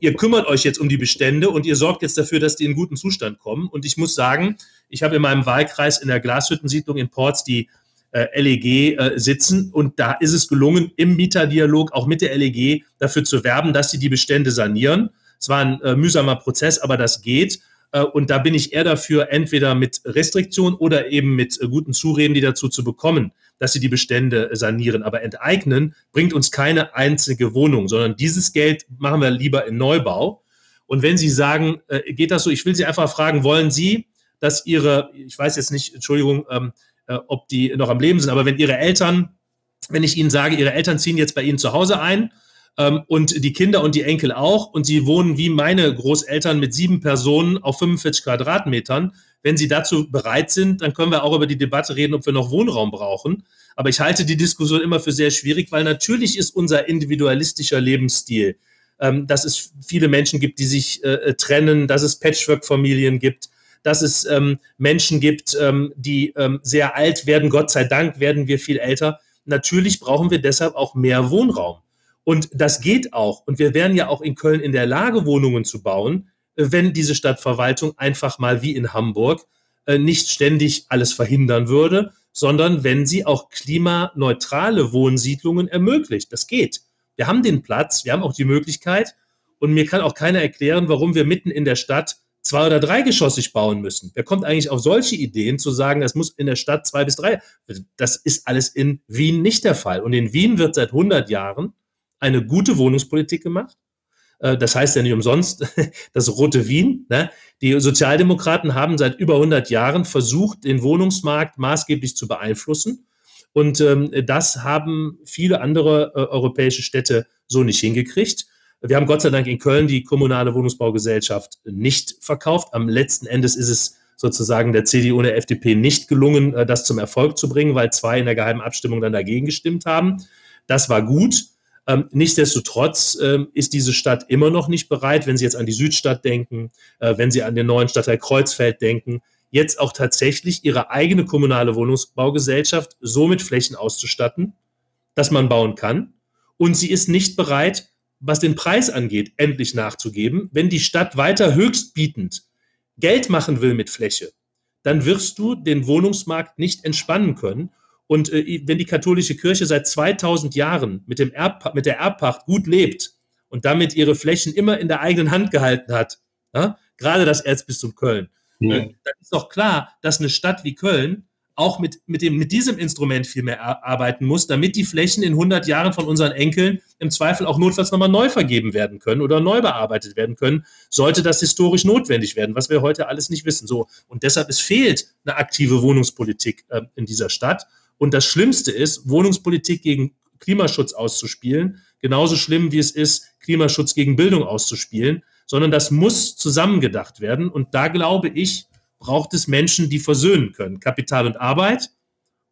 ihr kümmert euch jetzt um die Bestände und ihr sorgt jetzt dafür, dass die in guten Zustand kommen. Und ich muss sagen, ich habe in meinem Wahlkreis in der Glashüttensiedlung in Ports die äh, LEG äh, sitzen und da ist es gelungen, im Mieterdialog auch mit der LEG dafür zu werben, dass sie die Bestände sanieren. Es war ein äh, mühsamer Prozess, aber das geht. Äh, und da bin ich eher dafür, entweder mit Restriktion oder eben mit äh, guten Zureden, die dazu zu bekommen, dass sie die Bestände sanieren. Aber enteignen bringt uns keine einzige Wohnung, sondern dieses Geld machen wir lieber in Neubau. Und wenn Sie sagen, äh, geht das so, ich will Sie einfach fragen, wollen Sie, dass Ihre, ich weiß jetzt nicht, Entschuldigung, ähm, äh, ob die noch am Leben sind, aber wenn Ihre Eltern, wenn ich Ihnen sage, Ihre Eltern ziehen jetzt bei Ihnen zu Hause ein ähm, und die Kinder und die Enkel auch und Sie wohnen wie meine Großeltern mit sieben Personen auf 45 Quadratmetern, wenn Sie dazu bereit sind, dann können wir auch über die Debatte reden, ob wir noch Wohnraum brauchen. Aber ich halte die Diskussion immer für sehr schwierig, weil natürlich ist unser individualistischer Lebensstil, ähm, dass es viele Menschen gibt, die sich äh, trennen, dass es Patchwork-Familien gibt, dass es ähm, Menschen gibt, ähm, die ähm, sehr alt werden. Gott sei Dank werden wir viel älter. Natürlich brauchen wir deshalb auch mehr Wohnraum. Und das geht auch. Und wir wären ja auch in Köln in der Lage, Wohnungen zu bauen, wenn diese Stadtverwaltung einfach mal wie in Hamburg äh, nicht ständig alles verhindern würde, sondern wenn sie auch klimaneutrale Wohnsiedlungen ermöglicht. Das geht. Wir haben den Platz, wir haben auch die Möglichkeit. Und mir kann auch keiner erklären, warum wir mitten in der Stadt zwei- oder dreigeschossig bauen müssen. Wer kommt eigentlich auf solche Ideen zu sagen, es muss in der Stadt zwei bis drei? Das ist alles in Wien nicht der Fall. Und in Wien wird seit 100 Jahren eine gute Wohnungspolitik gemacht. Äh, das heißt ja nicht umsonst das rote Wien. Ne? Die Sozialdemokraten haben seit über 100 Jahren versucht, den Wohnungsmarkt maßgeblich zu beeinflussen. Und ähm, das haben viele andere äh, europäische Städte so nicht hingekriegt. Wir haben Gott sei Dank in Köln die kommunale Wohnungsbaugesellschaft nicht verkauft. Am letzten Endes ist es sozusagen der CDU und der FDP nicht gelungen, äh, das zum Erfolg zu bringen, weil zwei in der geheimen Abstimmung dann dagegen gestimmt haben. Das war gut. Ähm, nichtsdestotrotz ähm, ist diese Stadt immer noch nicht bereit, wenn Sie jetzt an die Südstadt denken, äh, wenn Sie an den neuen Stadtteil Kreuzfeld denken, jetzt auch tatsächlich ihre eigene kommunale Wohnungsbaugesellschaft so mit Flächen auszustatten, dass man bauen kann. Und sie ist nicht bereit, was den Preis angeht, endlich nachzugeben. Wenn die Stadt weiter höchstbietend Geld machen will mit Fläche, dann wirst du den Wohnungsmarkt nicht entspannen können. Und äh, wenn die katholische Kirche seit 2000 Jahren mit, dem Erb, mit der Erbpacht gut lebt und damit ihre Flächen immer in der eigenen Hand gehalten hat, ja, gerade das Erzbistum Köln, ja. äh, dann ist doch klar, dass eine Stadt wie Köln auch mit, mit, dem, mit diesem Instrument viel mehr arbeiten muss, damit die Flächen in 100 Jahren von unseren Enkeln im Zweifel auch notfalls nochmal neu vergeben werden können oder neu bearbeitet werden können, sollte das historisch notwendig werden, was wir heute alles nicht wissen. So. Und deshalb es fehlt eine aktive Wohnungspolitik äh, in dieser Stadt. Und das Schlimmste ist, Wohnungspolitik gegen Klimaschutz auszuspielen, genauso schlimm wie es ist, Klimaschutz gegen Bildung auszuspielen, sondern das muss zusammengedacht werden. Und da glaube ich, braucht es Menschen, die versöhnen können. Kapital und Arbeit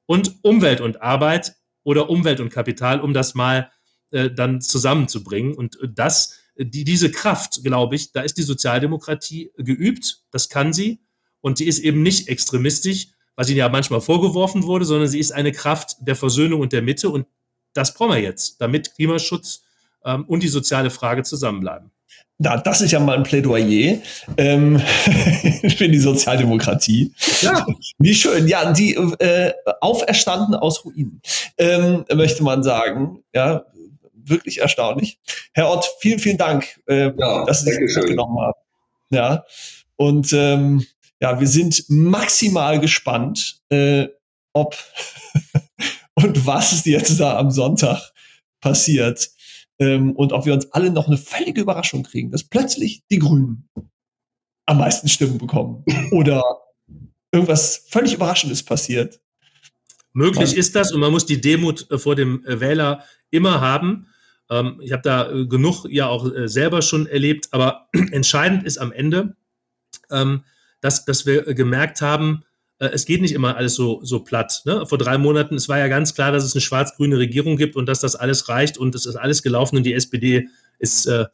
und Umwelt und Arbeit oder Umwelt und Kapital, um das mal äh, dann zusammenzubringen. Und das, die, diese Kraft, glaube ich, da ist die Sozialdemokratie geübt, das kann sie. Und sie ist eben nicht extremistisch, was ihnen ja manchmal vorgeworfen wurde, sondern sie ist eine Kraft der Versöhnung und der Mitte. Und das brauchen wir jetzt, damit Klimaschutz ähm, und die soziale Frage zusammenbleiben. Na, das ist ja mal ein Plädoyer ähm, für die Sozialdemokratie. Ja. Wie schön. Ja, die äh, auferstanden aus Ruinen, ähm, möchte man sagen. Ja, wirklich erstaunlich. Herr Ott, vielen, vielen Dank, äh, ja, dass Sie sich genommen haben. Ja, und ähm, ja, wir sind maximal gespannt, äh, ob und was jetzt da am Sonntag passiert ähm, und ob wir uns alle noch eine völlige Überraschung kriegen, dass plötzlich die Grünen am meisten Stimmen bekommen oder irgendwas völlig Überraschendes passiert. Möglich ist das und man muss die Demut äh, vor dem äh, Wähler immer haben. Ähm, ich habe da äh, genug ja auch selber schon erlebt, aber entscheidend ist am Ende, ähm, dass, dass wir gemerkt haben, äh, es geht nicht immer alles so, so platt. Ne? Vor drei Monaten, es war ja ganz klar, dass es eine schwarz-grüne Regierung gibt und dass das alles reicht und es ist alles gelaufen und die SPD ist äh,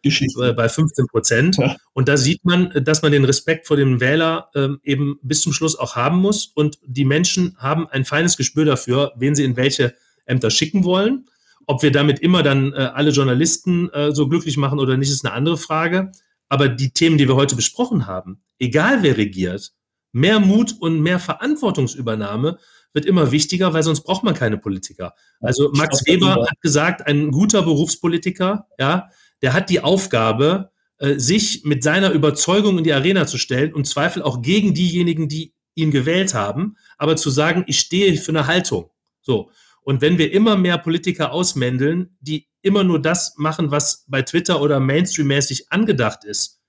bei 15 Prozent. Ja. Und da sieht man, dass man den Respekt vor dem Wähler äh, eben bis zum Schluss auch haben muss. Und die Menschen haben ein feines Gespür dafür, wen sie in welche Ämter schicken wollen. Ob wir damit immer dann äh, alle Journalisten äh, so glücklich machen oder nicht, ist eine andere Frage. Aber die Themen, die wir heute besprochen haben, egal wer regiert, mehr Mut und mehr Verantwortungsübernahme wird immer wichtiger, weil sonst braucht man keine Politiker. Also Max Weber hat gesagt, ein guter Berufspolitiker, ja, der hat die Aufgabe, äh, sich mit seiner Überzeugung in die Arena zu stellen und Zweifel auch gegen diejenigen, die ihn gewählt haben, aber zu sagen, ich stehe für eine Haltung. So. Und wenn wir immer mehr Politiker ausmändeln, die immer nur das machen, was bei Twitter oder Mainstream-mäßig angedacht ist,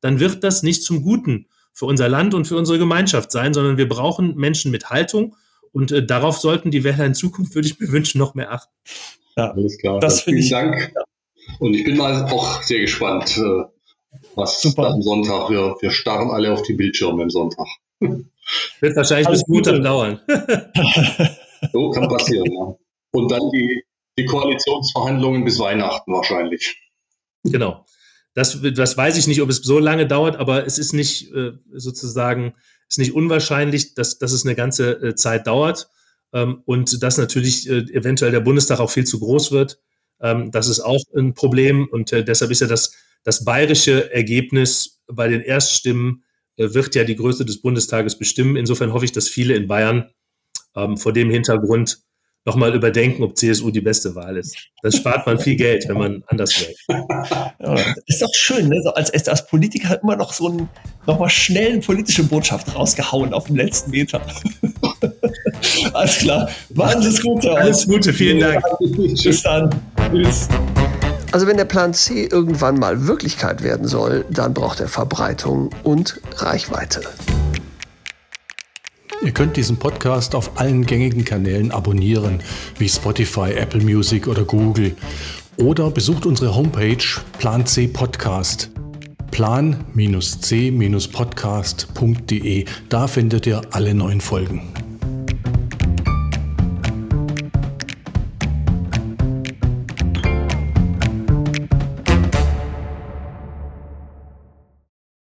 dann wird das nicht zum Guten für unser Land und für unsere Gemeinschaft sein, sondern wir brauchen Menschen mit Haltung und äh, darauf sollten die Wähler in Zukunft, würde ich mir wünschen, noch mehr achten. Ja, alles klar. Das vielen ich, Dank. Ja. Und ich bin mal auch sehr gespannt, äh, was Super. am Sonntag. Wir, wir starren alle auf die Bildschirme am Sonntag. Wird wahrscheinlich alles bis Montag dauern. so kann passieren, ja. Und dann die, die Koalitionsverhandlungen bis Weihnachten wahrscheinlich. Genau. Das, das weiß ich nicht, ob es so lange dauert, aber es ist nicht äh, sozusagen, ist nicht unwahrscheinlich, dass, dass es eine ganze äh, Zeit dauert ähm, und dass natürlich äh, eventuell der Bundestag auch viel zu groß wird. Ähm, das ist auch ein Problem und äh, deshalb ist ja das, das bayerische Ergebnis bei den Erststimmen äh, wird ja die Größe des Bundestages bestimmen. Insofern hoffe ich, dass viele in Bayern ähm, vor dem Hintergrund nochmal überdenken, ob CSU die beste Wahl ist. Dann spart man viel Geld, wenn man anders wählt. Ja, ist doch schön, ne? so als, als Politiker immer noch so ein, nochmal schnell eine politische Botschaft rausgehauen auf dem letzten Meter. Alles klar. Machen Sie es gut. Alles Gute, vielen Dank. Bis dann. Tschüss. Also wenn der Plan C irgendwann mal Wirklichkeit werden soll, dann braucht er Verbreitung und Reichweite. Ihr könnt diesen Podcast auf allen gängigen Kanälen abonnieren, wie Spotify, Apple Music oder Google. Oder besucht unsere Homepage Plan C Podcast. Plan-c-podcast.de. Da findet ihr alle neuen Folgen.